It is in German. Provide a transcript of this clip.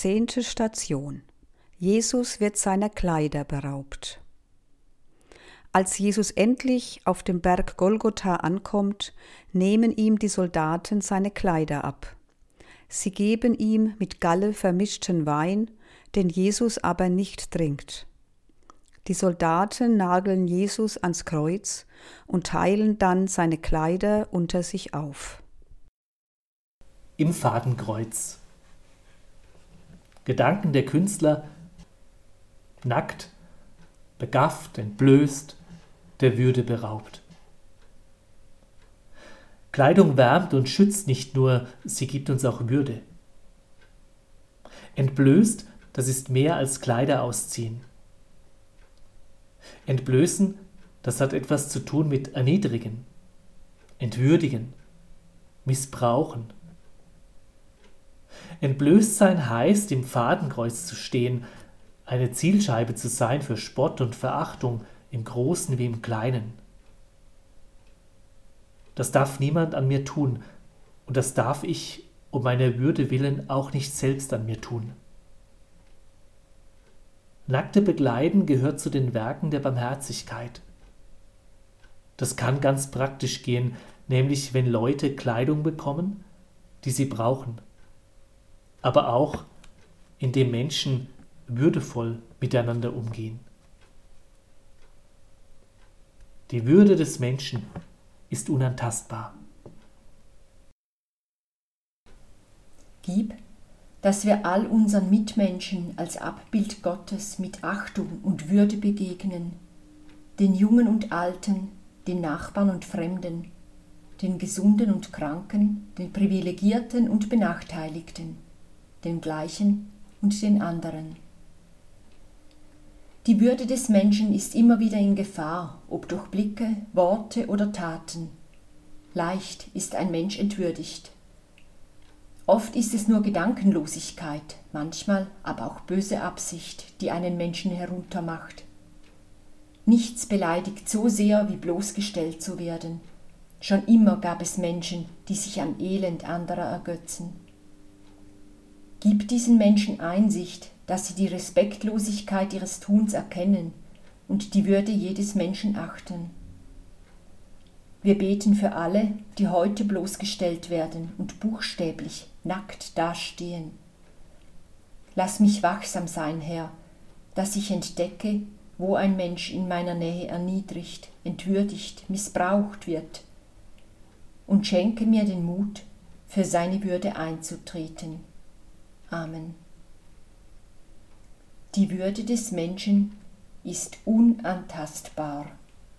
Zehnte Station. Jesus wird seiner Kleider beraubt. Als Jesus endlich auf dem Berg Golgotha ankommt, nehmen ihm die Soldaten seine Kleider ab. Sie geben ihm mit Galle vermischten Wein, den Jesus aber nicht trinkt. Die Soldaten nageln Jesus ans Kreuz und teilen dann seine Kleider unter sich auf. Im Fadenkreuz. Gedanken der Künstler nackt, begafft, entblößt, der Würde beraubt. Kleidung wärmt und schützt nicht nur, sie gibt uns auch Würde. Entblößt, das ist mehr als Kleider ausziehen. Entblößen, das hat etwas zu tun mit erniedrigen, entwürdigen, missbrauchen. Entblößtsein heißt, im Fadenkreuz zu stehen, eine Zielscheibe zu sein für Spott und Verachtung im Großen wie im Kleinen. Das darf niemand an mir tun, und das darf ich um meiner Würde willen auch nicht selbst an mir tun. Nackte Begleiten gehört zu den Werken der Barmherzigkeit. Das kann ganz praktisch gehen, nämlich wenn Leute Kleidung bekommen, die sie brauchen, aber auch indem Menschen würdevoll miteinander umgehen. Die Würde des Menschen ist unantastbar. Gib, dass wir all unseren Mitmenschen als Abbild Gottes mit Achtung und Würde begegnen, den Jungen und Alten, den Nachbarn und Fremden, den Gesunden und Kranken, den Privilegierten und Benachteiligten, den Gleichen und den anderen. Die Würde des Menschen ist immer wieder in Gefahr, ob durch Blicke, Worte oder Taten. Leicht ist ein Mensch entwürdigt. Oft ist es nur Gedankenlosigkeit, manchmal aber auch böse Absicht, die einen Menschen heruntermacht. Nichts beleidigt so sehr, wie bloßgestellt zu werden. Schon immer gab es Menschen, die sich am Elend anderer ergötzen. Gib diesen Menschen Einsicht, dass sie die Respektlosigkeit ihres Tuns erkennen und die Würde jedes Menschen achten. Wir beten für alle, die heute bloßgestellt werden und buchstäblich nackt dastehen. Lass mich wachsam sein, Herr, dass ich entdecke, wo ein Mensch in meiner Nähe erniedrigt, entwürdigt, missbraucht wird, und schenke mir den Mut, für seine Würde einzutreten. Amen. Die Würde des Menschen ist unantastbar.